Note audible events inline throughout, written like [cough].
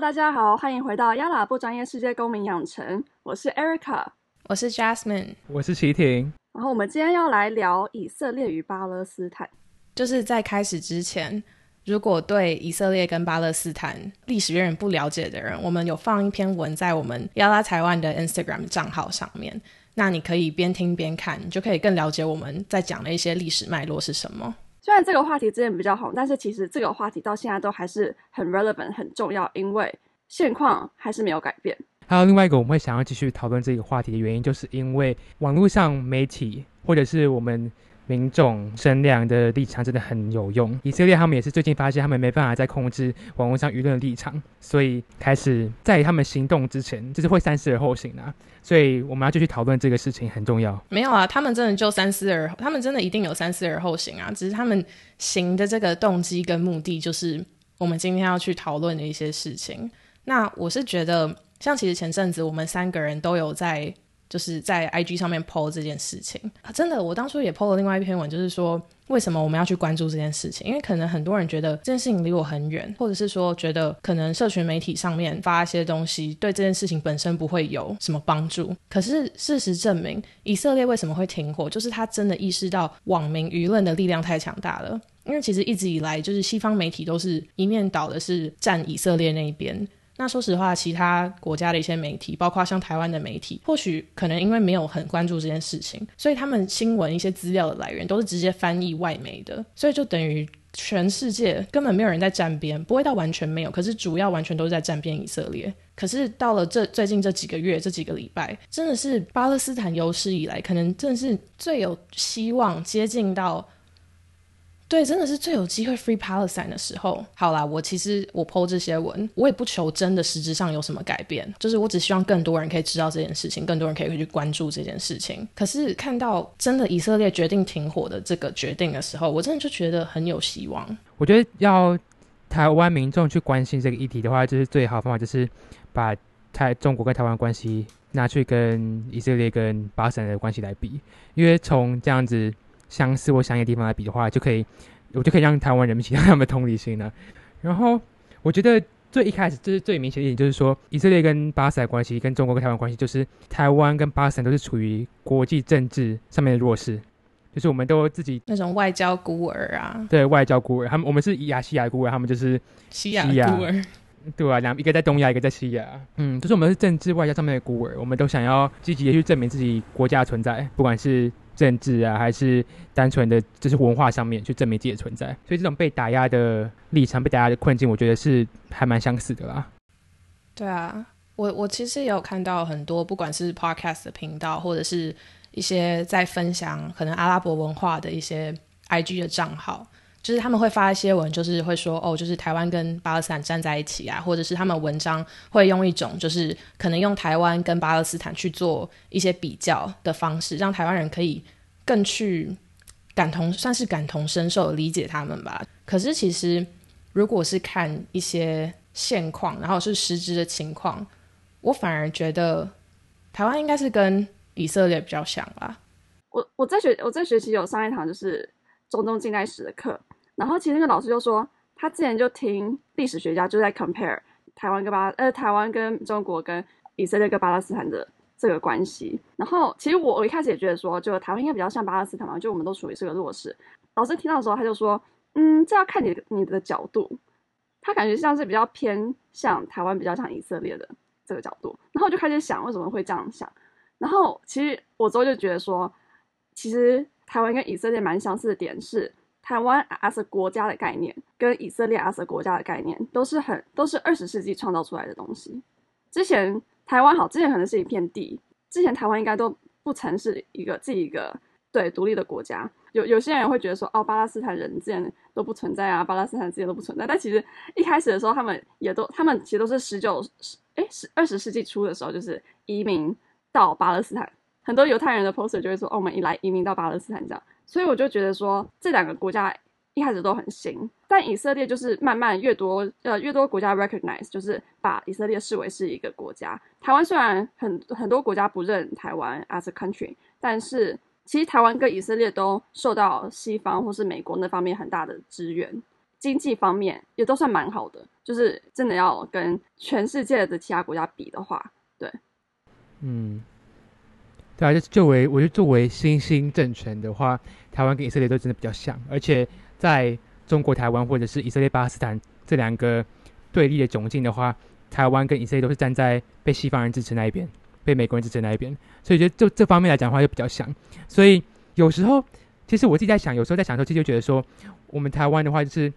大家好，欢迎回到亚拉不专业世界公民养成，我是 Erica，我是 Jasmine，我是齐婷。然后我们今天要来聊以色列与巴勒斯坦。就是在开始之前，如果对以色列跟巴勒斯坦历史渊源不了解的人，我们有放一篇文在我们亚拉台湾的 Instagram 账号上面，那你可以边听边看，你就可以更了解我们在讲的一些历史脉络是什么。虽然这个话题之前比较红，但是其实这个话题到现在都还是很 relevant 很重要，因为现况还是没有改变。还有另外一个我们会想要继续讨论这个话题的原因，就是因为网络上媒体或者是我们民众声量的立场真的很有用。以色列他们也是最近发现他们没办法再控制网络上舆论的立场，所以开始在他们行动之前，就是会三思而后行啊。所以我们要继续讨论这个事情很重要。没有啊，他们真的就三思而，他们真的一定有三思而后行啊。只是他们行的这个动机跟目的，就是我们今天要去讨论的一些事情。那我是觉得。像其实前阵子我们三个人都有在就是在 IG 上面 PO 这件事情啊，真的，我当初也 PO 了另外一篇文，就是说为什么我们要去关注这件事情？因为可能很多人觉得这件事情离我很远，或者是说觉得可能社群媒体上面发一些东西对这件事情本身不会有什么帮助。可是事实证明，以色列为什么会停火，就是他真的意识到网民舆论的力量太强大了。因为其实一直以来就是西方媒体都是一面倒的是站以色列那一边。那说实话，其他国家的一些媒体，包括像台湾的媒体，或许可能因为没有很关注这件事情，所以他们新闻一些资料的来源都是直接翻译外媒的，所以就等于全世界根本没有人在站边，不会到完全没有，可是主要完全都是在站边以色列。可是到了这最近这几个月、这几个礼拜，真的是巴勒斯坦有史以来可能真的是最有希望接近到。对，真的是最有机会 free Palestine 的时候。好啦，我其实我 PO 这些文，我也不求真的实质上有什么改变，就是我只希望更多人可以知道这件事情，更多人可以去关注这件事情。可是看到真的以色列决定停火的这个决定的时候，我真的就觉得很有希望。我觉得要台湾民众去关心这个议题的话，就是最好方法就是把台中国跟台湾关系拿去跟以色列跟巴勒斯坦的关系来比，因为从这样子。相似或相异的地方来比的话，就可以，我就可以让台湾人民起到他们的同理心了。[laughs] 然后，我觉得最一开始就是最明显的一点，就是说以色列跟巴塞关系，跟中国跟台湾关系，就是台湾跟巴塞都是处于国际政治上面的弱势，就是我们都自己那种外交孤儿啊，对外交孤儿，他们我们是亚西亚孤儿，他们就是西亚孤儿，对啊，两一个在东亚，一个在西亚，嗯，就是我们是政治外交上面的孤儿，我们都想要积极的去证明自己国家的存在，不管是。政治啊，还是单纯的，就是文化上面去证明自己的存在，所以这种被打压的立场、被打压的困境，我觉得是还蛮相似的啦。对啊，我我其实也有看到很多，不管是 podcast 的频道，或者是一些在分享可能阿拉伯文化的一些 IG 的账号。就是他们会发一些文，就是会说哦，就是台湾跟巴勒斯坦站在一起啊，或者是他们文章会用一种就是可能用台湾跟巴勒斯坦去做一些比较的方式，让台湾人可以更去感同，算是感同身受理解他们吧。可是其实如果是看一些现况，然后是实质的情况，我反而觉得台湾应该是跟以色列比较像吧。我我在学我在学习有上一堂就是中东近代史的课。然后其实那个老师就说，他之前就听历史学家就在 compare 台湾跟巴呃台湾跟中国跟以色列跟巴勒斯坦的这个关系。然后其实我我一开始也觉得说，就台湾应该比较像巴勒斯坦嘛，就我们都属于是个弱势。老师听到的时候，他就说，嗯，这要看你你的角度，他感觉像是比较偏向台湾，比较像以色列的这个角度。然后我就开始想，为什么会这样想？然后其实我之后就觉得说，其实台湾跟以色列蛮相似的点是。台湾 as 国家的概念跟以色列 as 国家的概念都是很都是二十世纪创造出来的东西。之前台湾好，之前可能是一片地，之前台湾应该都不曾是一个自己一个对独立的国家。有有些人会觉得说，哦，巴勒斯坦人之前都不存在啊，巴勒斯坦之前都不存在。但其实一开始的时候，他们也都他们其实都是十九十哎十二十世纪初的时候，就是移民到巴勒斯坦。很多犹太人的 poster 就会说，哦，我们一来移民到巴勒斯坦这样。所以我就觉得说，这两个国家一开始都很新，但以色列就是慢慢越多呃越多国家 recognize，就是把以色列视为是一个国家。台湾虽然很很多国家不认台湾 as a country，但是其实台湾跟以色列都受到西方或是美国那方面很大的支援。经济方面也都算蛮好的，就是真的要跟全世界的其他国家比的话，对，嗯，对啊，就作为我觉得作为新兴政权的话，台湾跟以色列都真的比较像，而且在中国台湾或者是以色列巴勒斯坦这两个对立的窘境的话，台湾跟以色列都是站在被西方人支持那一边，被美国人支持那一边，所以觉得就这方面来讲的话就比较像，所以有时候其实我自己在想，有时候在想的时候，其实就觉得说，我们台湾的话就是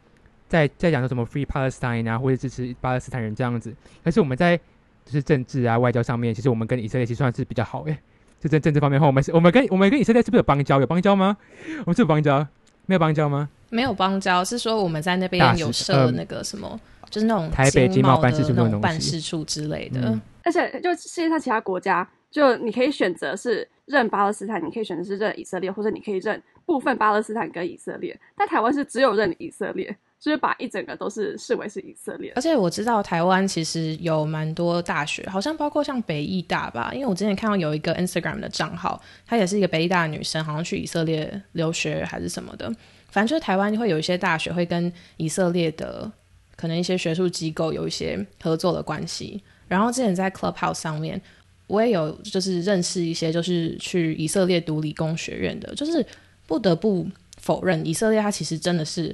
在在讲说什么 Free Palestine 啊，或者支持巴勒斯坦人这样子，可是我们在就是政治啊、外交上面，其实我们跟以色列其实算是比较好诶。就在政治方面的话，我们是我们跟我们跟以色列是不是有邦交？有邦交吗？我们是有邦交，没有邦交吗？没有邦交，是说我们在那边有设那个什么，就是那种台北经贸贸办事处的那种办事处之类的。嗯而且就世界上其他国家，就你可以选择是认巴勒斯坦，你可以选择是认以色列，或者你可以认部分巴勒斯坦跟以色列。但台湾是只有认以色列，就是把一整个都是视为是以色列而。且我知道台湾其实有蛮多大学，好像包括像北艺大吧，因为我之前看到有一个 Instagram 的账号，她也是一个北艺大的女生，好像去以色列留学还是什么的。反正就是台湾会有一些大学会跟以色列的可能一些学术机构有一些合作的关系。然后之前在 Clubhouse 上面，我也有就是认识一些就是去以色列读理工学院的，就是不得不否认，以色列它其实真的是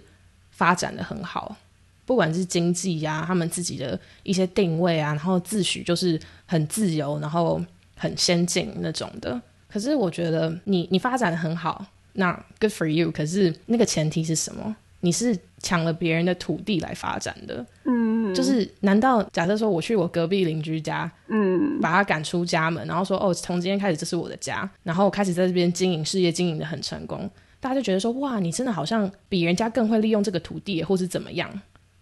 发展的很好。不管是经济呀、他们自己的一些定位啊，然后自诩就是很自由，然后很先进那种的。可是我觉得你你发展的很好，那 good for you。可是那个前提是什么？你是抢了别人的土地来发展的，嗯，就是难道假设说我去我隔壁邻居家，嗯，把他赶出家门，然后说哦，从今天开始这是我的家，然后开始在这边经营事业，经营的很成功，大家就觉得说哇，你真的好像比人家更会利用这个土地，或是怎么样，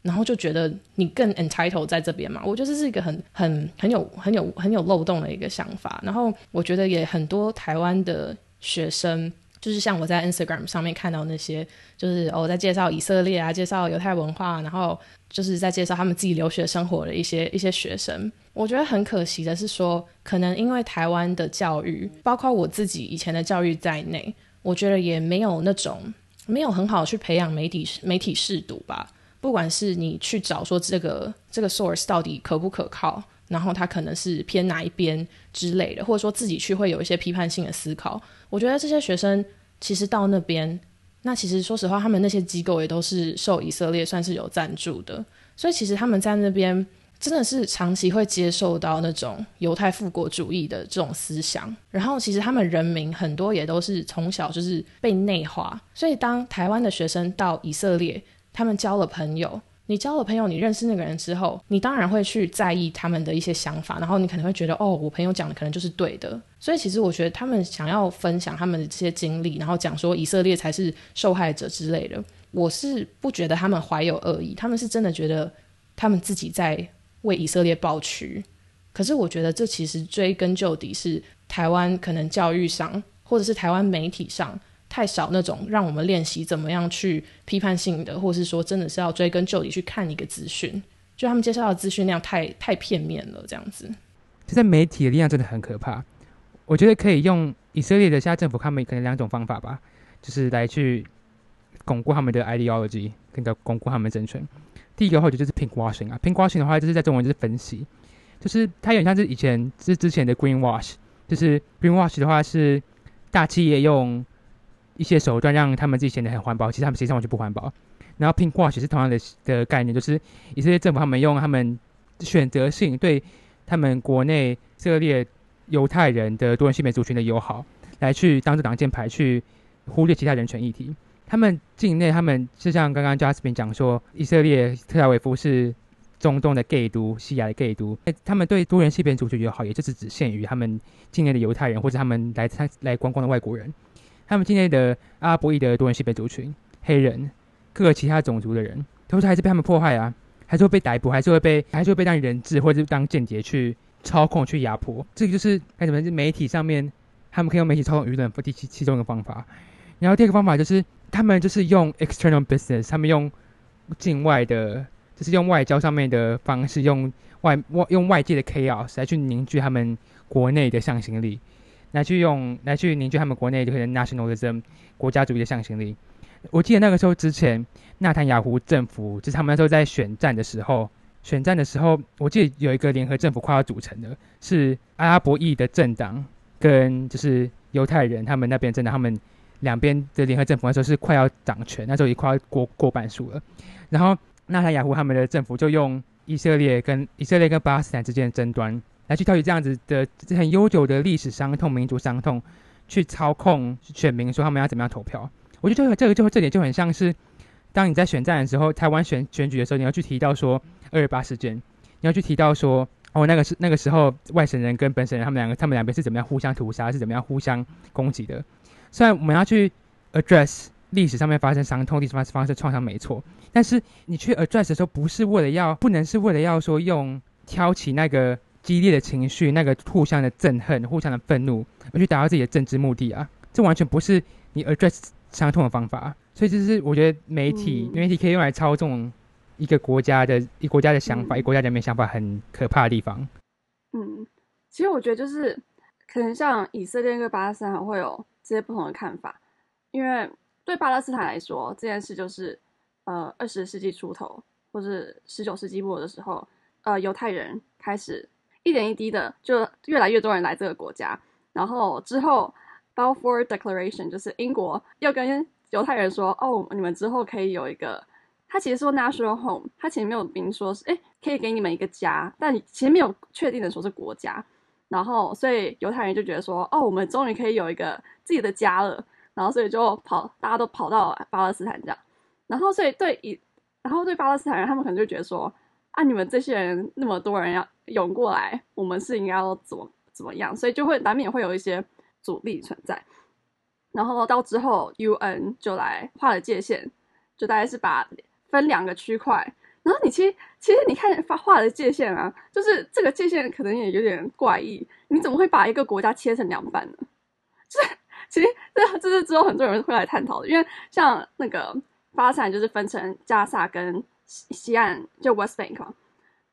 然后就觉得你更 Entitle 在这边嘛。我觉得这是一个很很很有很有很有漏洞的一个想法。然后我觉得也很多台湾的学生。就是像我在 Instagram 上面看到那些，就是哦，在介绍以色列啊，介绍犹太文化，然后就是在介绍他们自己留学生活的一些一些学生。我觉得很可惜的是说，可能因为台湾的教育，包括我自己以前的教育在内，我觉得也没有那种没有很好去培养媒体媒体视读吧。不管是你去找说这个这个 source 到底可不可靠，然后他可能是偏哪一边之类的，或者说自己去会有一些批判性的思考。我觉得这些学生其实到那边，那其实说实话，他们那些机构也都是受以色列算是有赞助的，所以其实他们在那边真的是长期会接受到那种犹太复国主义的这种思想，然后其实他们人民很多也都是从小就是被内化，所以当台湾的学生到以色列，他们交了朋友。你交了朋友，你认识那个人之后，你当然会去在意他们的一些想法，然后你可能会觉得，哦，我朋友讲的可能就是对的。所以其实我觉得他们想要分享他们的这些经历，然后讲说以色列才是受害者之类的，我是不觉得他们怀有恶意，他们是真的觉得他们自己在为以色列抱屈。可是我觉得这其实追根究底是台湾可能教育上，或者是台湾媒体上。太少那种让我们练习怎么样去批判性的，或是说真的是要追根究底去看一个资讯，就他们介绍的资讯量太太片面了，这样子。就在媒体的力量真的很可怕。我觉得可以用以色列的现在政府，他们可能两种方法吧，就是来去巩固他们的 ideology，跟着巩固他们的政权。第一个或者就是 pink washing 啊，pink washing 的话，就是在中文就是分析，就是它有点像是以前是之前的 green wash，就是 green wash 的话是大企业用一些手段让他们自己显得很环保，其实他们实际上完全不环保。然后 pink wash 是同样的的概念，就是以色列政府他们用他们选择性对他们国内以色列犹太人的多元性别族群的友好，来去当做挡箭牌，去忽略其他人权议题。他们境内，他们就像刚刚 jaspin 讲说，以色列特拉维夫是中东的 gay 都，西亚的 gay 都。他们对多元性别族群友好，也就是只限于他们境内的犹太人，或者他们来参来观光的外国人。他们境内的阿拉伯裔的多元性别族群、黑人、各个其他种族的人，都是还是被他们迫害啊，还是会被逮捕，还是会被，还是会被当人质或者当间谍去操控、去压迫。这个就是该怎么是媒体上面，他们可以用媒体操纵舆论，第其其中一个方法。然后第二个方法就是，他们就是用 external business，他们用境外的，就是用外交上面的方式，用外外用外界的 chaos 来去凝聚他们国内的向心力。来去用来去凝聚他们国内就可能 nationalism 国家主义的向心力，我记得那个时候之前，纳坦雅胡政府就是他们那时候在选战的时候，选战的时候，我记得有一个联合政府快要组成的，是阿拉伯裔的政党跟就是犹太人他们那边政党，他们两边的联合政府那时候是快要掌权，那时候也快要过过半数了。然后纳塔雅胡他们的政府就用以色列跟以色列跟巴勒斯坦之间的争端来去挑起这样子的很悠久的历史伤痛、民族伤痛，去操控选民说他们要怎么样投票。我觉得这个这个就这点就很像是，当你在选战的时候，台湾选选举的时候，你要去提到说二二八事件，你要去提到说哦那个是那个时候外省人跟本省人他们两个他们两边是怎么样互相屠杀，是怎么样互相攻击的。虽然我们要去 address 历史上面发生伤痛、历史上发生创伤没错，但是你去 address 的时候，不是为了要不能是为了要说用挑起那个激烈的情绪、那个互相的憎恨、互相的愤怒而去达到自己的政治目的啊，这完全不是你 address。伤痛的方法，所以这是我觉得媒体媒体可以用来操纵一个国家的一国家的想法，一国家人民想法很可怕的地方。嗯，其实我觉得就是可能像以色列跟巴勒斯坦会有这些不同的看法，因为对巴勒斯坦来说，这件事就是呃二十世纪初头或是十九世纪末的时候，呃犹太人开始一点一滴的就越来越多人来这个国家，然后之后。Balfour Declaration 就是英国要跟犹太人说，哦，你们之后可以有一个，他其实说 national home，他其实没有明说是，哎，可以给你们一个家，但其实没有确定的说是国家。然后，所以犹太人就觉得说，哦，我们终于可以有一个自己的家了。然后，所以就跑，大家都跑到巴勒斯坦这样。然后，所以对以，然后对巴勒斯坦人，他们可能就觉得说，啊，你们这些人那么多人要涌过来，我们是应该要怎么怎么样？所以就会难免会有一些。阻力存在，然后到之后，UN 就来画了界限，就大概是把分两个区块。然后你其实其实你看发画的界限啊，就是这个界限可能也有点怪异。你怎么会把一个国家切成两半呢？就 [laughs] 是其实这这是之后很多人会来探讨的，因为像那个巴勒斯坦就是分成加萨跟西西岸，就 West Bank 嘛，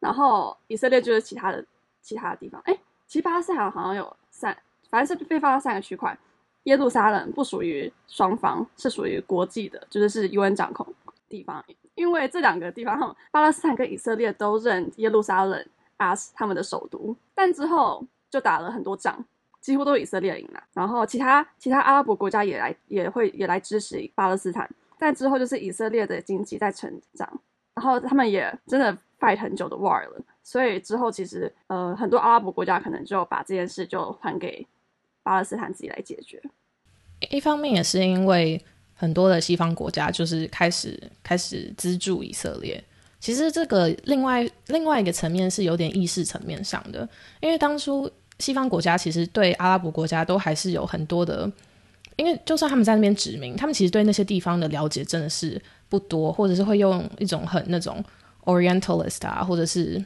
然后以色列就是其他的其他的地方。哎，其实巴勒斯坦好像有三。反正是被分到三个区块，耶路撒冷不属于双方，是属于国际的，就是是 UN 掌控地方。因为这两个地方，巴勒斯坦跟以色列都认耶路撒冷 as 他们的首都，但之后就打了很多仗，几乎都以色列赢了。然后其他其他阿拉伯国家也来也会也来支持巴勒斯坦，但之后就是以色列的经济在成长，然后他们也真的 fight 很久的 war 了，所以之后其实呃很多阿拉伯国家可能就把这件事就还给。巴勒斯坦自己来解决。一方面也是因为很多的西方国家就是开始开始资助以色列。其实这个另外另外一个层面是有点意识层面上的，因为当初西方国家其实对阿拉伯国家都还是有很多的，因为就算他们在那边殖民，他们其实对那些地方的了解真的是不多，或者是会用一种很那种 Orientalist 啊，或者是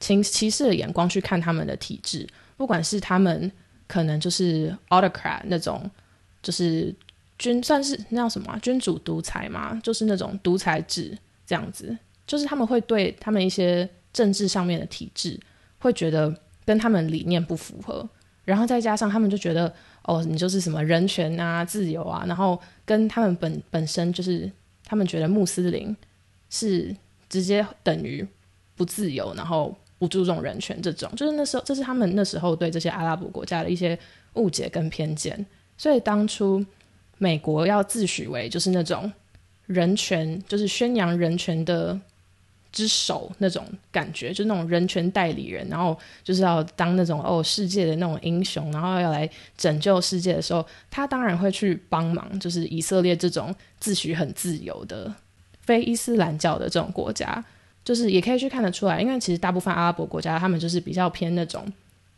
歧歧视的眼光去看他们的体制，不管是他们。可能就是 autocrat 那种，就是君算是那叫什么君主独裁嘛，就是那种独裁制这样子，就是他们会对他们一些政治上面的体制会觉得跟他们理念不符合，然后再加上他们就觉得哦，你就是什么人权啊、自由啊，然后跟他们本本身就是他们觉得穆斯林是直接等于不自由，然后。不注重人权，这种就是那时候，这是他们那时候对这些阿拉伯国家的一些误解跟偏见。所以当初美国要自诩为就是那种人权，就是宣扬人权的之首那种感觉，就那种人权代理人，然后就是要当那种哦世界的那种英雄，然后要来拯救世界的时候，他当然会去帮忙，就是以色列这种自诩很自由的非伊斯兰教的这种国家。就是也可以去看得出来，因为其实大部分阿拉伯国家，他们就是比较偏那种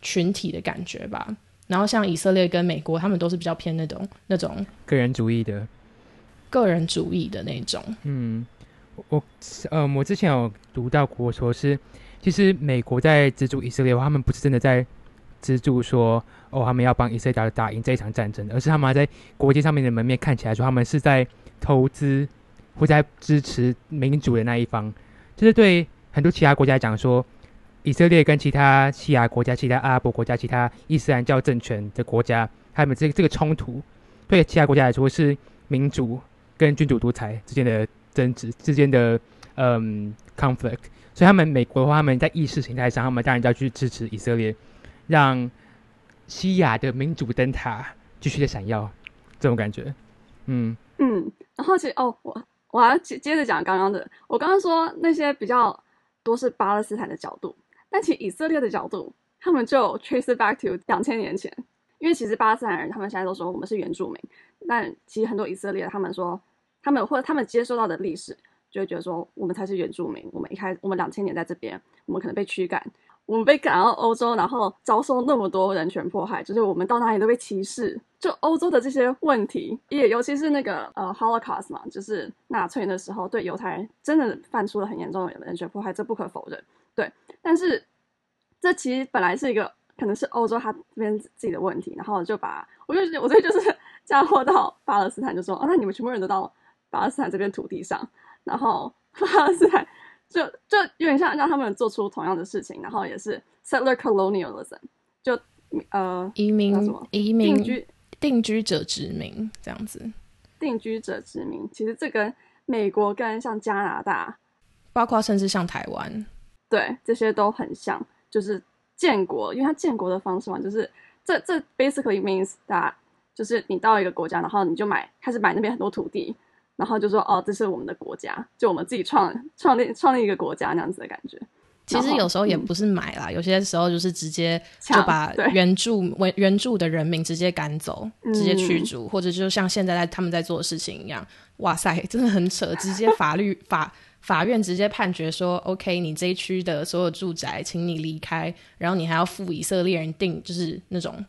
群体的感觉吧。然后像以色列跟美国，他们都是比较偏那种那种个人主义的，个人主义的那种。嗯，我呃，我之前有读到过，说是其实美国在资助以色列，他们不是真的在资助说哦，他们要帮以色列打赢这一场战争，而是他们在国际上面的门面看起来说，他们是在投资或在支持民主的那一方。就是对很多其他国家讲说，以色列跟其他西亚国家、其他阿拉伯国家、其他伊斯兰教政权的国家，他们这个这个冲突，对其他国家来说是民主跟君主独裁之间的争执之间的嗯 conflict，所以他们美国的话，他们在意识形态上，他们当然就要去支持以色列，让西亚的民主灯塔继续的闪耀，这种感觉，嗯嗯，然后其实哦，我我还要接接着讲刚刚的，我刚刚说那些比较多是巴勒斯坦的角度，但其实以色列的角度，他们就 trace back to 两千年前，因为其实巴勒斯坦人他们现在都说我们是原住民，但其实很多以色列他们说他们或者他们接收到的历史，就会觉得说我们才是原住民，我们一开我们两千年在这边，我们可能被驱赶。我们被赶到欧洲，然后遭受那么多人权迫害，就是我们到哪里都被歧视。就欧洲的这些问题，也尤其是那个呃 Holocaust 嘛，就是纳粹的时候对犹太人真的犯出了很严重的人权迫害，这不可否认。对，但是这其实本来是一个可能是欧洲他这边自己的问题，然后就把我就我这就是 [laughs] 嫁祸到巴勒斯坦，就说哦，那你们全部人都到巴勒斯坦这片土地上，然后巴勒斯坦。就就有点像让他们做出同样的事情，然后也是 settler colonialism，就呃移民什么移民定居定居者殖民这样子，定居者殖民。其实这跟美国跟像加拿大，包括甚至像台湾，对这些都很像，就是建国，因为它建国的方式嘛，就是这这 basically means that 就是你到一个国家，然后你就买开始买那边很多土地。然后就说哦，这是我们的国家，就我们自己创创立创立一个国家那样子的感觉。其实有时候也不是买啦，有些时候就是直接就把原住原原住的人民直接赶走，直接驱逐，或者就像现在在他们在做的事情一样。哇塞，真的很扯！直接法律法法院直接判决说，OK，你这一区的所有住宅，请你离开，然后你还要付以色列人定就是那种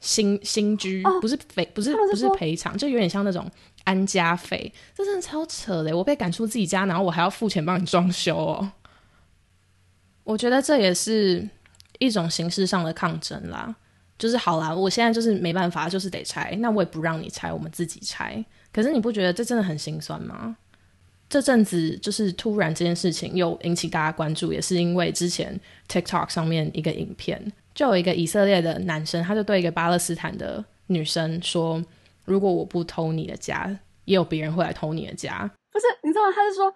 新新居，不是赔不是不是赔偿，就有点像那种。安家费，这真的超扯的！我被赶出自己家，然后我还要付钱帮你装修哦。我觉得这也是一种形式上的抗争啦。就是好啦，我现在就是没办法，就是得拆，那我也不让你拆，我们自己拆。可是你不觉得这真的很心酸吗？这阵子就是突然这件事情又引起大家关注，也是因为之前 TikTok 上面一个影片，就有一个以色列的男生，他就对一个巴勒斯坦的女生说。如果我不偷你的家，也有别人会来偷你的家。不是，你知道吗？他是说，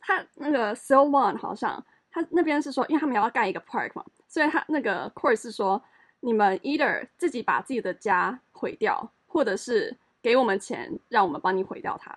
他那个 s i l One 好像他那边是说，因为他们要盖一个 park 嘛，所以他那个 Court 是说，你们 either 自己把自己的家毁掉，或者是给我们钱，让我们帮你毁掉它。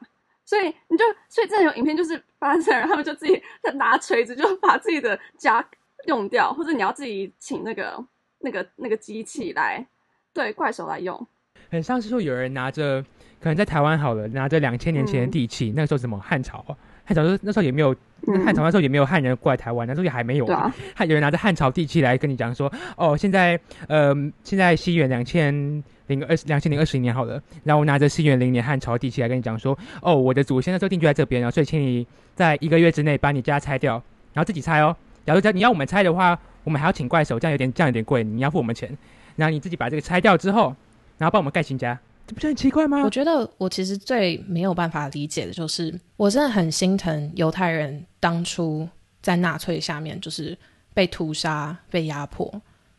所以你就，所以这种影片就是发生然后他们就自己在拿锤子，就把自己的家用掉，或者你要自己请那个那个那个机器来，对怪手来用。很像是说有人拿着，可能在台湾好了，拿着两千年前的地契，那个时候什么汉朝，汉朝那时候也没有，汉朝那时候也没有汉人过来台湾，那时候也还没有，[laughs] 汉有人拿着汉朝地契来跟你讲说，哦，现在呃，现在西元两千零二两千零二十年好了，然后我拿着西元零年汉朝地契来跟你讲说，哦，我的祖先那时候定居在这边，然后所以请你在一个月之内把你家拆掉，然后自己拆哦，假如假你要我们拆的话，我们还要请怪手，这样有点这样有点贵，你要付我们钱，然后你自己把这个拆掉之后。然后帮我们盖新家，这不是很奇怪吗？我觉得我其实最没有办法理解的就是，我真的很心疼犹太人当初在纳粹下面就是被屠杀、被压迫。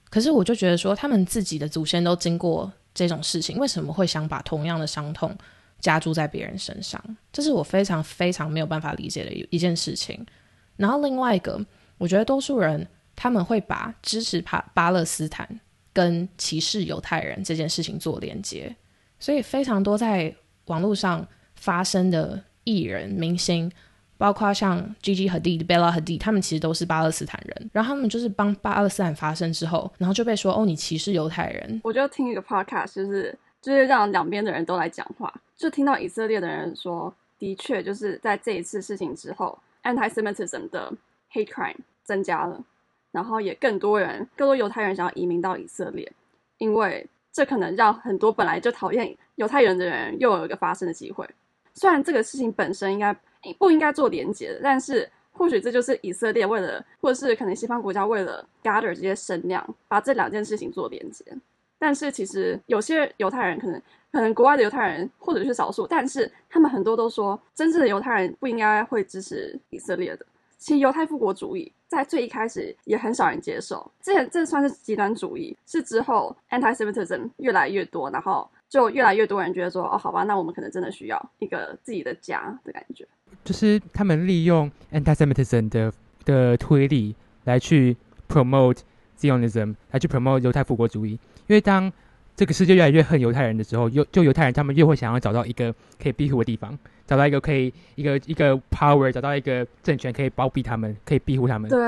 可是我就觉得说，他们自己的祖先都经过这种事情，为什么会想把同样的伤痛加注在别人身上？这是我非常非常没有办法理解的一一件事情。然后另外一个，我觉得多数人他们会把支持巴巴勒斯坦。跟歧视犹太人这件事情做连接，所以非常多在网络上发生的艺人、明星，包括像 Gigi Hadid、Bella Hadid，他们其实都是巴勒斯坦人。然后他们就是帮巴勒斯坦发声之后，然后就被说：“哦，你歧视犹太人。”我就听一个 podcast，就是就是让两边的人都来讲话，就听到以色列的人说：“的确，就是在这一次事情之后，anti-Semitism 的 hate crime 增加了。”然后也更多人，更多犹太人想要移民到以色列，因为这可能让很多本来就讨厌犹太人的人又有一个发声的机会。虽然这个事情本身应该不应该做连接的，但是或许这就是以色列为了，或者是可能西方国家为了 gather 这些声量，把这两件事情做连接。但是其实有些犹太人可能，可能国外的犹太人或者是少数，但是他们很多都说，真正的犹太人不应该会支持以色列的。其实犹太复国主义在最一开始也很少人接受，这这算是极端主义，是之后 anti-Semitism 越来越多，然后就越来越多人觉得说，哦，好吧，那我们可能真的需要一个自己的家的感觉。就是他们利用 anti-Semitism 的的推理来去 promote Zionism，来去 promote 犹太复国主义。因为当这个世界越来越恨犹太人的时候，犹就犹太人他们越会想要找到一个可以庇护的地方，找到一个可以一个一个 power，找到一个政权可以包庇他们，可以庇护他们。对，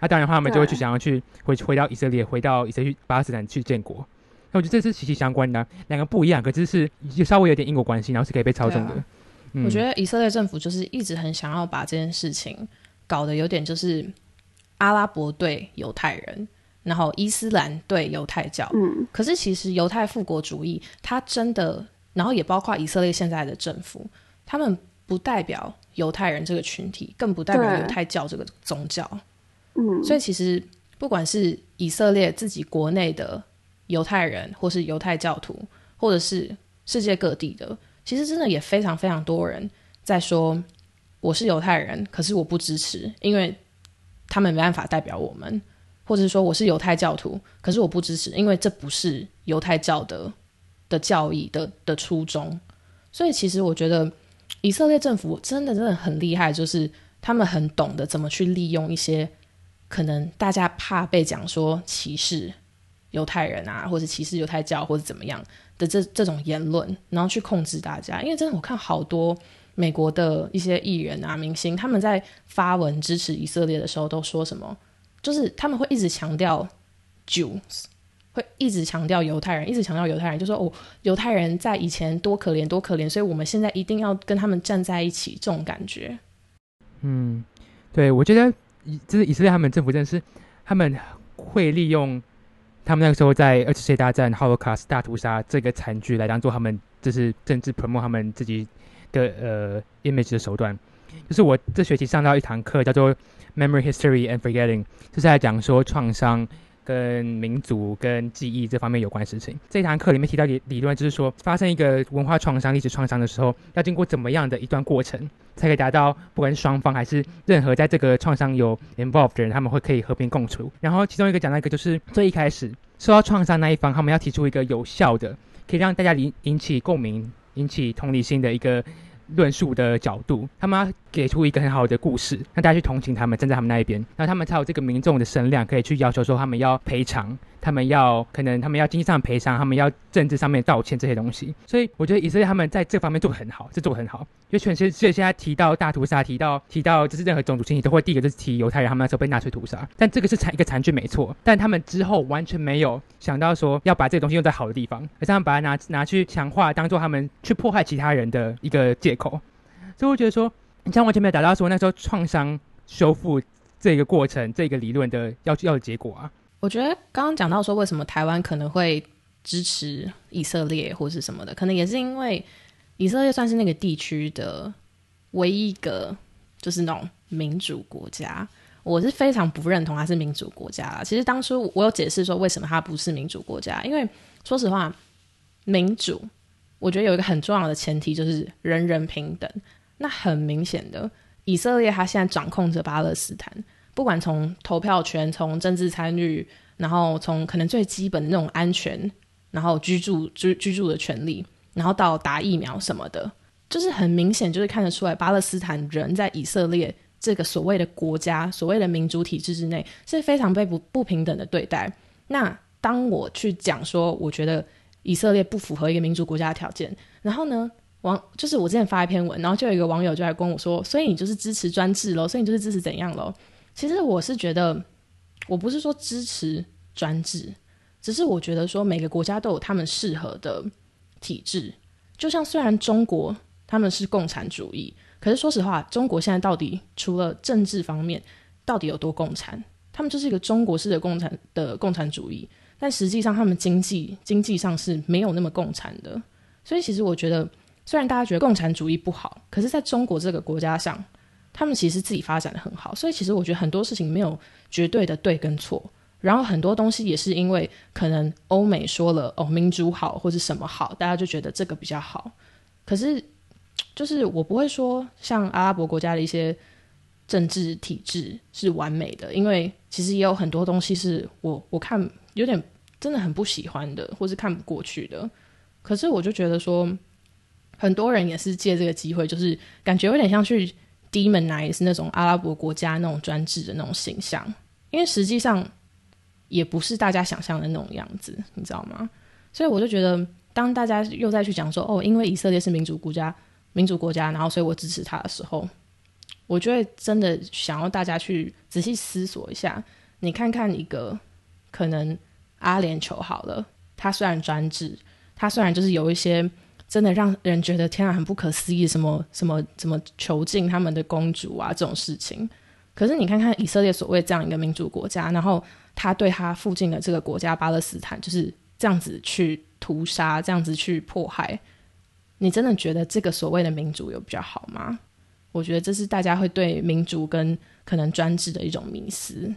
那当然的话，他们就会去想要去回回到以色列，回到以色列巴勒斯坦去建国。那我觉得这是息息相关的啊、两个不一样，可是是就稍微有点因果关系，然后是可以被操纵的。我觉得以色列政府就是一直很想要把这件事情搞得有点就是阿拉伯对犹太人，然后伊斯兰对犹太教。嗯，可是其实犹太复国主义，它真的，然后也包括以色列现在的政府，他们不代表犹太人这个群体，更不代表犹太教这个宗教。嗯，所以其实不管是以色列自己国内的犹太人，或是犹太教徒，或者是世界各地的，其实真的也非常非常多人在说我是犹太人，可是我不支持，因为他们没办法代表我们，或者是说我是犹太教徒，可是我不支持，因为这不是犹太教的的教义的的初衷。所以其实我觉得以色列政府真的真的很厉害，就是他们很懂得怎么去利用一些可能大家怕被讲说歧视犹太人啊，或者歧视犹太教或者怎么样的这这种言论，然后去控制大家。因为真的我看好多美国的一些艺人啊、明星，他们在发文支持以色列的时候，都说什么，就是他们会一直强调 Jews。会一直强调犹太人，一直强调犹太人，就说哦，犹太人在以前多可怜多可怜，所以我们现在一定要跟他们站在一起，这种感觉。嗯，对，我觉得以就是以色列他们政府真的是他们会利用他们那个时候在二次世界大战 Holocaust 大屠杀这个惨剧来当做他们就是政治 promote 他们自己的呃 image 的手段。就是我这学期上到一堂课叫做 Memory History and Forgetting，就是在讲说创伤。跟民族、跟记忆这方面有关的事情，这一堂课里面提到理理论，就是说发生一个文化创伤、历史创伤的时候，要经过怎么样的一段过程，才可以达到不管是双方还是任何在这个创伤有 involved 的人，他们会可以和平共处。然后其中一个讲到一个，就是最一开始受到创伤那一方，他们要提出一个有效的，可以让大家引引起共鸣、引起同理心的一个论述的角度，他们要给出一个很好的故事，让大家去同情他们，站在他们那一边，然后他们才有这个民众的声量，可以去要求说他们要赔偿，他们要可能他们要经济上赔偿，他们要政治上面道歉这些东西。所以我觉得以色列他们在这方面做得很好，这做得很好。因为全世界现在提到大屠杀，提到提到就是任何种族清洗，都会第一个就是提犹太人，他们那时候被纳粹屠杀。但这个是残一个残剧没错，但他们之后完全没有想到说要把这个东西用在好的地方，而是他们把它拿拿去强化，当做他们去迫害其他人的一个借口。所以我觉得说，你像完全没有达到说那时候创伤修复这个过程、这个理论的要要的结果啊。我觉得刚刚讲到说，为什么台湾可能会支持以色列或是什么的，可能也是因为以色列算是那个地区的唯一一个就是那种民主国家。我是非常不认同它是民主国家啦。其实当初我有解释说为什么它不是民主国家，因为说实话，民主我觉得有一个很重要的前提就是人人平等。那很明显的，以色列它现在掌控着巴勒斯坦，不管从投票权、从政治参与，然后从可能最基本的那种安全，然后居住居居住的权利，然后到打疫苗什么的，就是很明显，就是看得出来，巴勒斯坦人在以色列这个所谓的国家、所谓的民主体制之内是非常被不不平等的对待。那当我去讲说，我觉得以色列不符合一个民主国家的条件，然后呢？网就是我之前发一篇文，然后就有一个网友就来跟我说，所以你就是支持专制喽，所以你就是支持怎样喽？其实我是觉得，我不是说支持专制，只是我觉得说每个国家都有他们适合的体制。就像虽然中国他们是共产主义，可是说实话，中国现在到底除了政治方面，到底有多共产？他们就是一个中国式的共产的共产主义，但实际上他们经济经济上是没有那么共产的。所以其实我觉得。虽然大家觉得共产主义不好，可是在中国这个国家上，他们其实自己发展的很好。所以其实我觉得很多事情没有绝对的对跟错，然后很多东西也是因为可能欧美说了哦民主好或者什么好，大家就觉得这个比较好。可是就是我不会说像阿拉伯国家的一些政治体制是完美的，因为其实也有很多东西是我我看有点真的很不喜欢的，或是看不过去的。可是我就觉得说，很多人也是借这个机会，就是感觉有点像去 demonize 那种阿拉伯国家那种专制的那种形象，因为实际上也不是大家想象的那种样子，你知道吗？所以我就觉得，当大家又再去讲说，哦，因为以色列是民主国家，民主国家，然后所以我支持他的时候，我就会真的想要大家去仔细思索一下，你看看一个可能阿联酋好了，他虽然专制。他虽然就是有一些真的让人觉得天啊很不可思议，什么什么怎么囚禁他们的公主啊这种事情，可是你看看以色列所谓这样一个民主国家，然后他对他附近的这个国家巴勒斯坦就是这样子去屠杀，这样子去迫害，你真的觉得这个所谓的民主有比较好吗？我觉得这是大家会对民主跟可能专制的一种迷思。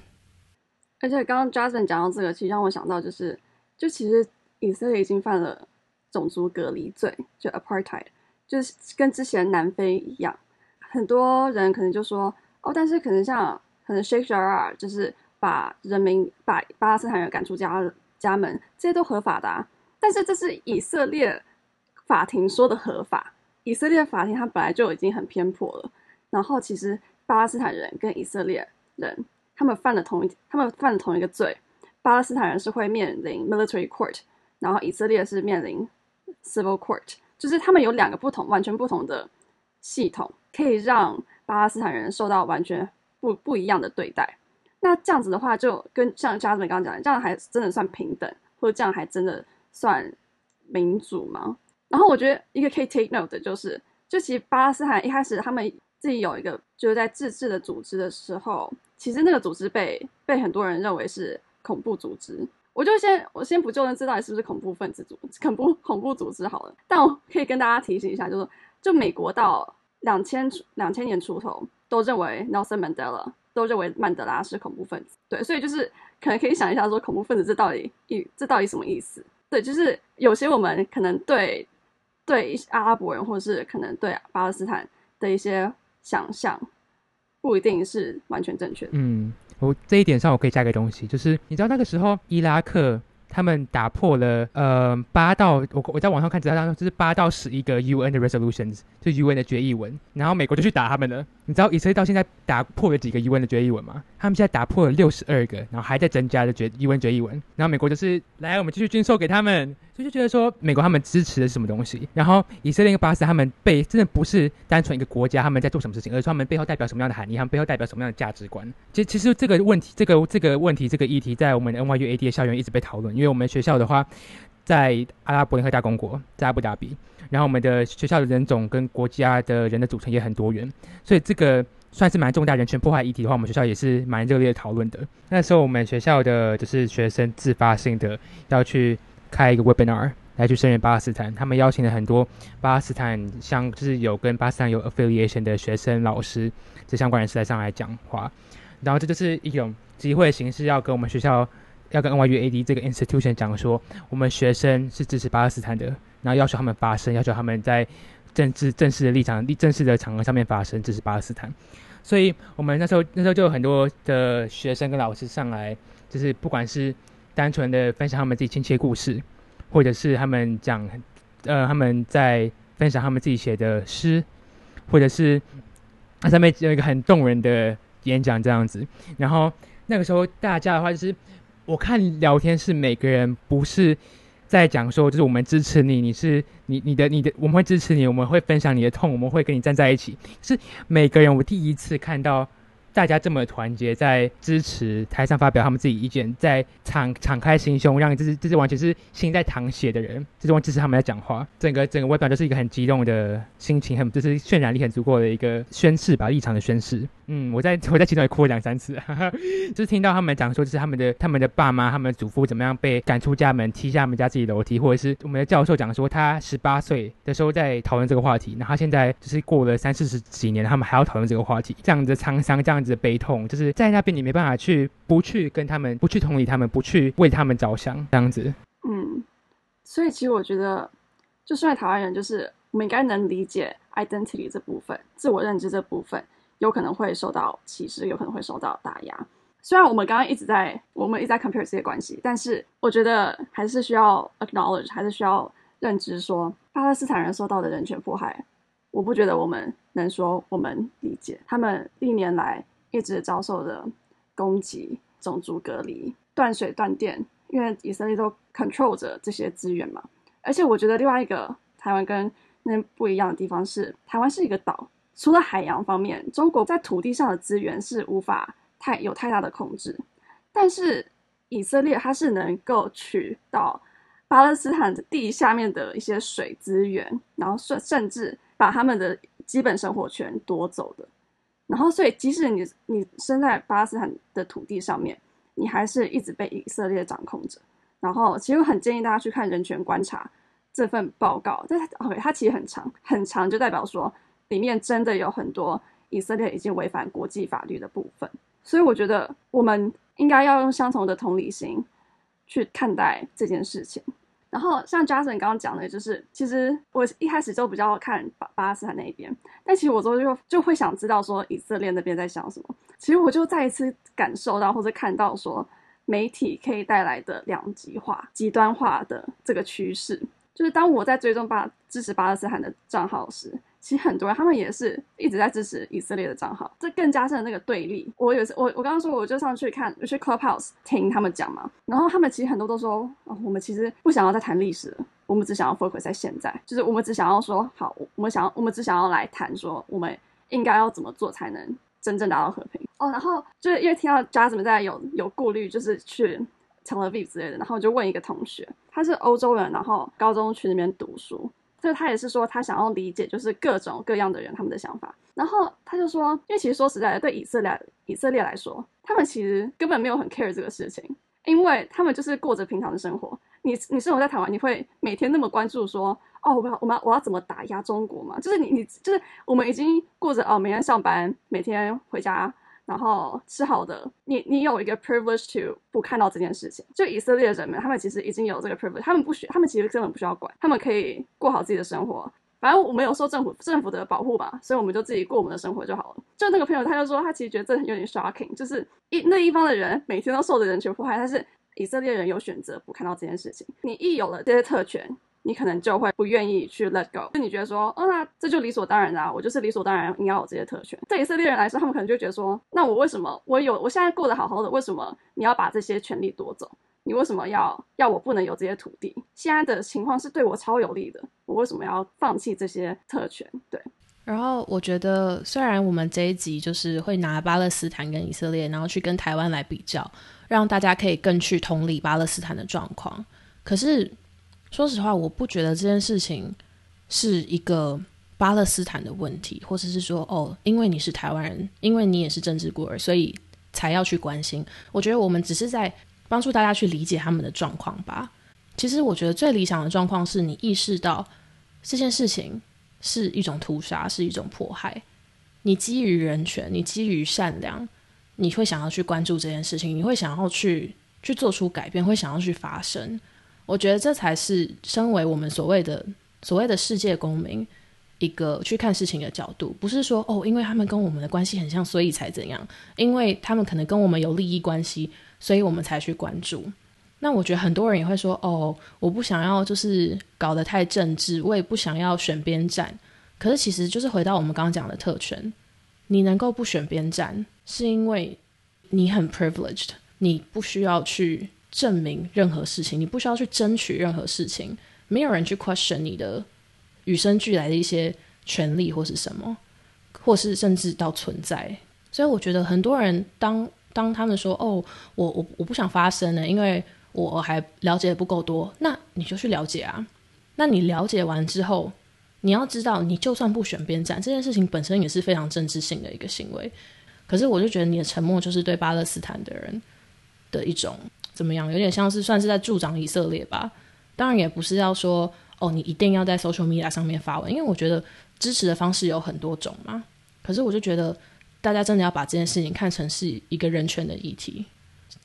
而且刚刚 Justin 讲到这个，其实让我想到就是，就其实以色列已经犯了。种族隔离罪就 apartheid，就是跟之前南非一样，很多人可能就说哦，但是可能像可能 Sheikh Jarrah 就是把人民把巴勒斯坦人赶出家家门，这些都合法的啊。但是这是以色列法庭说的合法，以色列法庭它本来就已经很偏颇了。然后其实巴勒斯坦人跟以色列人他们犯了同一他们犯了同一个罪，巴勒斯坦人是会面临 military court，然后以色列是面临。Civil Court 就是他们有两个不同、完全不同的系统，可以让巴勒斯坦人受到完全不不一样的对待。那这样子的话，就跟像加斯米刚刚讲的，这样还真的算平等，或者这样还真的算民主吗？然后我觉得一个可以 take note 的就是，就其实巴勒斯坦一开始他们自己有一个就是在自治的组织的时候，其实那个组织被被很多人认为是恐怖组织。我就先我先不就认这到底是不是恐怖分子组恐怖恐怖组织好了，但我可以跟大家提醒一下，就是就美国到两千两千年出头都认为 Nelson Mandela 都认为曼德拉是恐怖分子，对，所以就是可能可以想一下说恐怖分子这到底意这到底什么意思？对，就是有些我们可能对对阿拉伯人或者是可能对巴勒斯坦的一些想象不一定是完全正确的，嗯。我这一点上，我可以加个东西，就是你知道那个时候伊拉克他们打破了呃八到我我在网上看资料上就是八到十一个 UN 的 resolutions，就 UN 的决议文，然后美国就去打他们了。你知道以色列到现在打破了几个疑问的决议文吗？他们现在打破了六十二个，然后还在增加的决 UN 决议文。然后美国就是来，我们继续军售给他们，所以就觉得说美国他们支持的是什么东西。然后以色列跟巴斯他们背真的不是单纯一个国家他们在做什么事情，而是他们背后代表什么样的含义，他们背后代表什么样的价值观。其实其实这个问题，这个这个问题，这个议题在我们 NYU AD 的校园一直被讨论，因为我们学校的话在阿拉伯联合大公国，在阿布达比。然后我们的学校的人种跟国家的人的组成也很多元，所以这个算是蛮重大人权破坏议题的话，我们学校也是蛮热烈讨论的。那时候我们学校的就是学生自发性的要去开一个 webinar 来去声援巴勒斯坦，他们邀请了很多巴勒斯坦相就是有跟巴勒斯坦有 affiliation 的学生、老师这相关人士来上来讲话。然后这就是一种机会形式，要跟我们学校要跟 NYU AD 这个 institution 讲说，我们学生是支持巴勒斯坦的。然后要求他们发声，要求他们在政治正式的立场、正式的场合上面发声，支持巴勒斯坦。所以，我们那时候那时候就有很多的学生跟老师上来，就是不管是单纯的分享他们自己亲切故事，或者是他们讲，呃，他们在分享他们自己写的诗，或者是那上面有一个很动人的演讲这样子。然后那个时候大家的话，就是我看聊天是每个人不是。在讲说，就是我们支持你，你是你你的你的，我们会支持你，我们会分享你的痛，我们会跟你站在一起。是每个人，我第一次看到。大家这么团结，在支持台上发表他们自己意见，在敞敞开心胸，让这是这是完全是心在淌血的人，这是支持他们在讲话。整个整个外表就是一个很激动的心情，很就是渲染力很足够的一个宣誓吧，立场的宣誓。嗯，我在我在其中也哭了两三次，[laughs] 就是听到他们讲说，就是他们的他们的爸妈、他们的祖父怎么样被赶出家门，踢下他们家自己楼梯，或者是我们的教授讲说，他十八岁的时候在讨论这个话题，然后现在就是过了三四十几年，他们还要讨论这个话题，这样的沧桑，这样。的悲痛，就是在那边，你没办法去不去跟他们，不去同理他们，不去为他们着想，这样子。嗯，所以其实我觉得，就算台湾人，就是我们应该能理解 identity 这部分，自我认知这部分，有可能会受到歧视，有可能会受到打压。虽然我们刚刚一直在，我们一直在 compare 这些关系，但是我觉得还是需要 acknowledge，还是需要认知说巴勒斯坦人受到的人权迫害，我不觉得我们能说我们理解他们历年来一直遭受着攻击、种族隔离、断水断电，因为以色列都 control 着这些资源嘛。而且我觉得另外一个台湾跟那不一样的地方是，台湾是一个岛，除了海洋方面，中国在土地上的资源是无法太有太大的控制，但是以色列它是能够取到巴勒斯坦的地下面的一些水资源，然后甚甚至把他们的基本生活权夺走的。然后，所以即使你你生在巴勒斯坦的土地上面，你还是一直被以色列掌控着。然后，其实我很建议大家去看人权观察这份报告。但 OK，它其实很长很长，就代表说里面真的有很多以色列已经违反国际法律的部分。所以我觉得我们应该要用相同的同理心去看待这件事情。然后像 Jason 刚刚讲的，就是其实我一开始就比较看巴巴勒斯坦那一边，但其实我之后就就会想知道说以色列那边在想什么。其实我就再一次感受到或者看到说媒体可以带来的两极化、极端化的这个趋势，就是当我在追踪巴支持巴勒斯坦的账号时。其实很多人他们也是一直在支持以色列的账号，这更加深了那个对立。我有次我我刚刚说我就上去看，我去 Clubhouse 听他们讲嘛，然后他们其实很多都说，哦，我们其实不想要再谈历史了，我们只想要 focus 在现在，就是我们只想要说，好，我们想要我们只想要来谈说，我们应该要怎么做才能真正达到和平哦。然后就是因为听到 Jasmine 在有有顾虑，就是去 Tel Aviv 之类的，然后就问一个同学，他是欧洲人，然后高中去那边读书。所以他也是说，他想要理解，就是各种各样的人他们的想法。然后他就说，因为其实说实在的，对以色列以色列来说，他们其实根本没有很 care 这个事情，因为他们就是过着平常的生活。你你生活在台湾，你会每天那么关注说，哦，我要我们我要怎么打压中国嘛？就是你你就是我们已经过着哦，每天上班，每天回家。然后吃好的，你你有一个 privilege to 不看到这件事情。就以色列人们，他们其实已经有这个 privilege，他们不需，他们其实根本不需要管，他们可以过好自己的生活。反正我们有受政府政府的保护吧，所以我们就自己过我们的生活就好了。就那个朋友，他就说他其实觉得这有点 shocking，就是一那一方的人每天都受着人权迫害，但是以色列人有选择不看到这件事情。你一有了这些特权。你可能就会不愿意去 let go，就你觉得说，哦，那这就理所当然的，我就是理所当然应该有这些特权。对以色列人来说，他们可能就觉得说，那我为什么我有，我现在过得好好的，为什么你要把这些权利夺走？你为什么要要我不能有这些土地？现在的情况是对我超有利的，我为什么要放弃这些特权？对。然后我觉得，虽然我们这一集就是会拿巴勒斯坦跟以色列，然后去跟台湾来比较，让大家可以更去同理巴勒斯坦的状况，可是。说实话，我不觉得这件事情是一个巴勒斯坦的问题，或者是说，哦，因为你是台湾人，因为你也是政治孤儿，所以才要去关心。我觉得我们只是在帮助大家去理解他们的状况吧。其实，我觉得最理想的状况是你意识到这件事情是一种屠杀，是一种迫害。你基于人权，你基于善良，你会想要去关注这件事情，你会想要去去做出改变，会想要去发声。我觉得这才是身为我们所谓的所谓的世界公民一个去看事情的角度，不是说哦，因为他们跟我们的关系很像，所以才怎样？因为他们可能跟我们有利益关系，所以我们才去关注。那我觉得很多人也会说，哦，我不想要就是搞得太政治，我也不想要选边站。可是其实就是回到我们刚刚讲的特权，你能够不选边站，是因为你很 privileged，你不需要去。证明任何事情，你不需要去争取任何事情，没有人去 question 你的与生俱来的一些权利或是什么，或是甚至到存在。所以我觉得很多人当当他们说哦，我我我不想发声呢，因为我还了解的不够多，那你就去了解啊。那你了解完之后，你要知道，你就算不选边站，这件事情本身也是非常政治性的一个行为。可是我就觉得你的沉默就是对巴勒斯坦的人的一种。怎么样？有点像是算是在助长以色列吧。当然也不是要说哦，你一定要在 social media 上面发文，因为我觉得支持的方式有很多种嘛。可是我就觉得大家真的要把这件事情看成是一个人权的议题。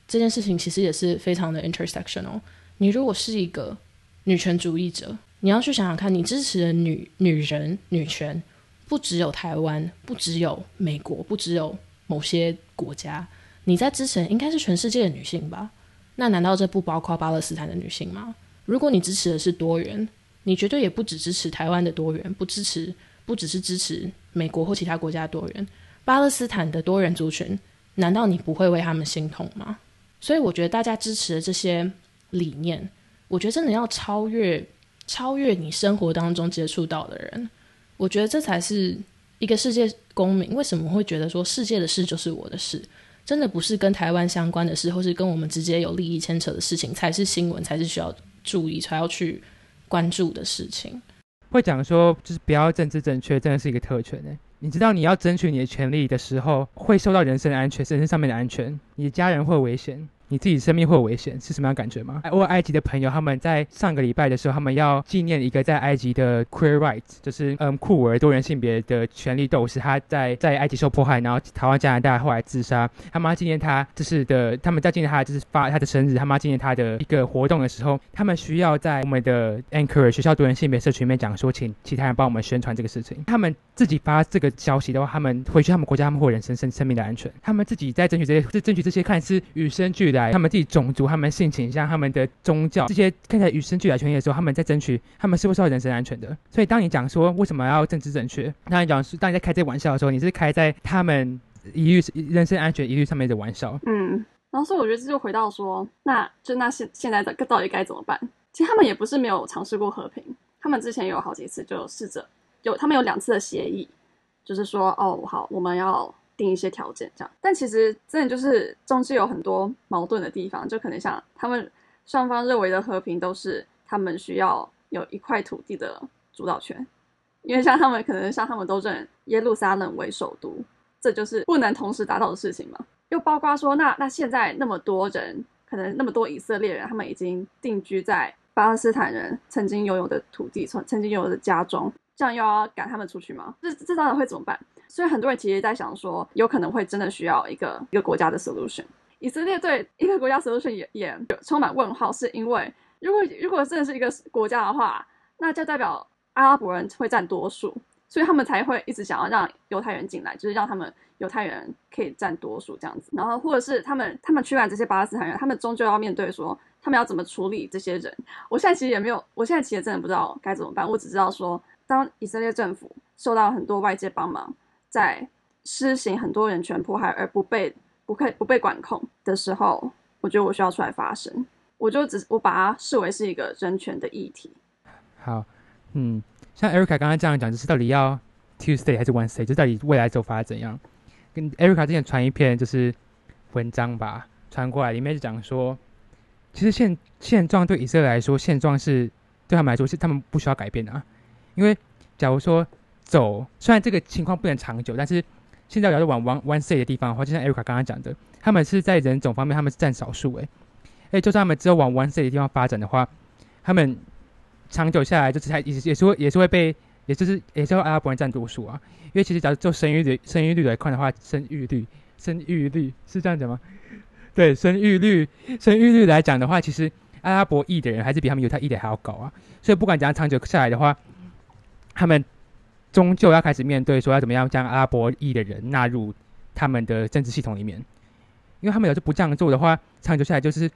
这件事情其实也是非常的 intersectional。你如果是一个女权主义者，你要去想想看，你支持的女女人女权不只有台湾，不只有美国，不只有某些国家，你在支持应该是全世界的女性吧。那难道这不包括巴勒斯坦的女性吗？如果你支持的是多元，你绝对也不只支持台湾的多元，不支持不只是支持美国或其他国家的多元，巴勒斯坦的多元族群，难道你不会为他们心痛吗？所以我觉得大家支持的这些理念，我觉得真的要超越超越你生活当中接触到的人，我觉得这才是一个世界公民为什么会觉得说世界的事就是我的事。真的不是跟台湾相关的事，或是跟我们直接有利益牵扯的事情，才是新闻，才是需要注意，才要去关注的事情。会讲说，就是不要政治正确，真的是一个特权呢。你知道你要争取你的权利的时候，会受到人身安全、人身上面的安全，你的家人会危险。你自己生命会有危险，是什么样感觉吗？我埃及的朋友他们在上个礼拜的时候，他们要纪念一个在埃及的 queer rights，就是嗯酷儿多元性别的权利斗士，他在在埃及受迫害，然后逃到加拿大，后来自杀。他妈纪念他，就是的，他们在纪念他，就是发他的生日，他妈纪念他的一个活动的时候，他们需要在我们的 anchor 学校多元性别社群里面讲说，请其他人帮我们宣传这个事情。他们自己发这个消息的话，他们回去他们国家，他们会有人生生生命的安全。他们自己在争取这些，争取这些看似与生俱来。他们自己种族、他们性倾向、他们的宗教这些看起来与生俱来权益的时候，他们在争取，他们是不是要人身安全的？所以，当你讲说为什么要政治正确，当你讲是当你在开这玩笑的时候，你是开在他们疑虑人身安全疑虑上面的玩笑。嗯，然后所以我觉得这就回到说，那就那现现在的到底该怎么办？其实他们也不是没有尝试过和平，他们之前有好几次就试着有，他们有两次的协议，就是说哦好，我们要。定一些条件，这样，但其实真的就是中间有很多矛盾的地方，就可能像他们双方认为的和平都是他们需要有一块土地的主导权，因为像他们可能像他们都认耶路撒冷为首都，这就是不能同时达到的事情嘛。又包括说，那那现在那么多人，可能那么多以色列人，他们已经定居在巴勒斯坦人曾经拥有的土地，曾曾经拥有的家中，这样又要赶他们出去吗？这这当然会怎么办？所以很多人其实在想说，有可能会真的需要一个一个国家的 solution。以色列对一个国家 solution 也也充满问号，是因为如果如果真的是一个国家的话，那就代表阿拉伯人会占多数，所以他们才会一直想要让犹太人进来，就是让他们犹太人可以占多数这样子。然后或者是他们他们驱赶这些巴勒斯坦人，他们终究要面对说他们要怎么处理这些人。我现在其实也没有，我现在其实真的不知道该怎么办。我只知道说，当以色列政府受到很多外界帮忙。在施行很多人权迫害而不被不可不被管控的时候，我觉得我需要出来发声。我就只我把它视为是一个人权的议题。好，嗯，像 Erica 刚刚这样讲，就是到底要 Tuesday 还是 Wednesday，就到底未来走法怎样？跟 Erica 之前传一篇就是文章吧，传过来里面就讲说，其实现现状对以色列来说，现状是对他们来说是他们不需要改变的啊，因为假如说。走，虽然这个情况不能长久，但是现在要是往 one one say 的地方的话，就像 Erica 刚刚讲的，他们是在人种方面他们是占少数诶，哎，就算他们只有往 one say 的地方发展的话，他们长久下来就是还也也是会也是会被，也就是也是会阿拉伯人占多数啊。因为其实假如就生育率生育率来看的话，生育率生育率是这样讲吗？对，生育率生育率来讲的话，其实阿拉伯裔的人还是比他们犹太裔的还要高啊。所以不管怎样长久下来的话，他们。终究要开始面对说要怎么样将阿拉伯裔的人纳入他们的政治系统里面，因为他们要是不这样做的话，长久下来就是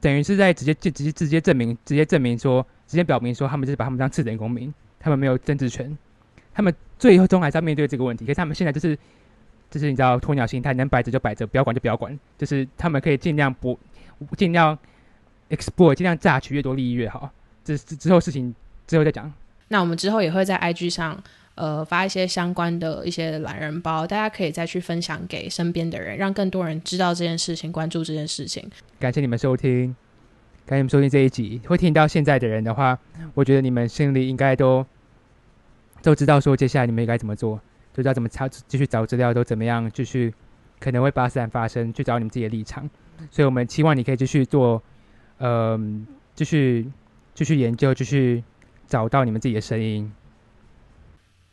等于是在直接直直接直接证明直接证明说直接表明说他们就是把他们当次等公民，他们没有政治权，他们最后终还是要面对这个问题。可是他们现在就是就是你知道鸵鸟心态，能摆着就摆着，不要管就不要管，就是他们可以尽量不尽量 exploit，尽量榨取越多利益越好。这之后事情之后再讲。那我们之后也会在 IG 上，呃，发一些相关的一些懒人包，大家可以再去分享给身边的人，让更多人知道这件事情，关注这件事情。感谢你们收听，感谢你们收听这一集。会听到现在的人的话，我觉得你们心里应该都都知道说，接下来你们应该怎么做，就知道怎么查，继续找资料，都怎么样继续可能会巴斯坦发生，去找你们自己的立场。所以我们期望你可以继续做，嗯，继续继续研究，继续。找到你们自己的声音。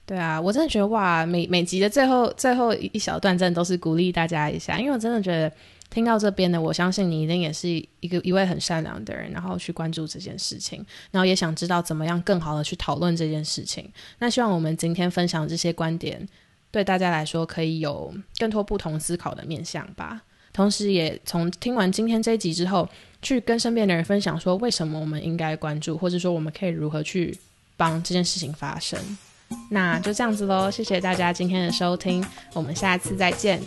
对啊，我真的觉得哇，每每集的最后最后一一小段，真的都是鼓励大家一下，因为我真的觉得听到这边的，我相信你一定也是一个一位很善良的人，然后去关注这件事情，然后也想知道怎么样更好的去讨论这件事情。那希望我们今天分享这些观点，对大家来说可以有更多不同思考的面向吧。同时也从听完今天这一集之后，去跟身边的人分享说为什么我们应该关注，或者说我们可以如何去帮这件事情发生。那就这样子喽，谢谢大家今天的收听，我们下次再见。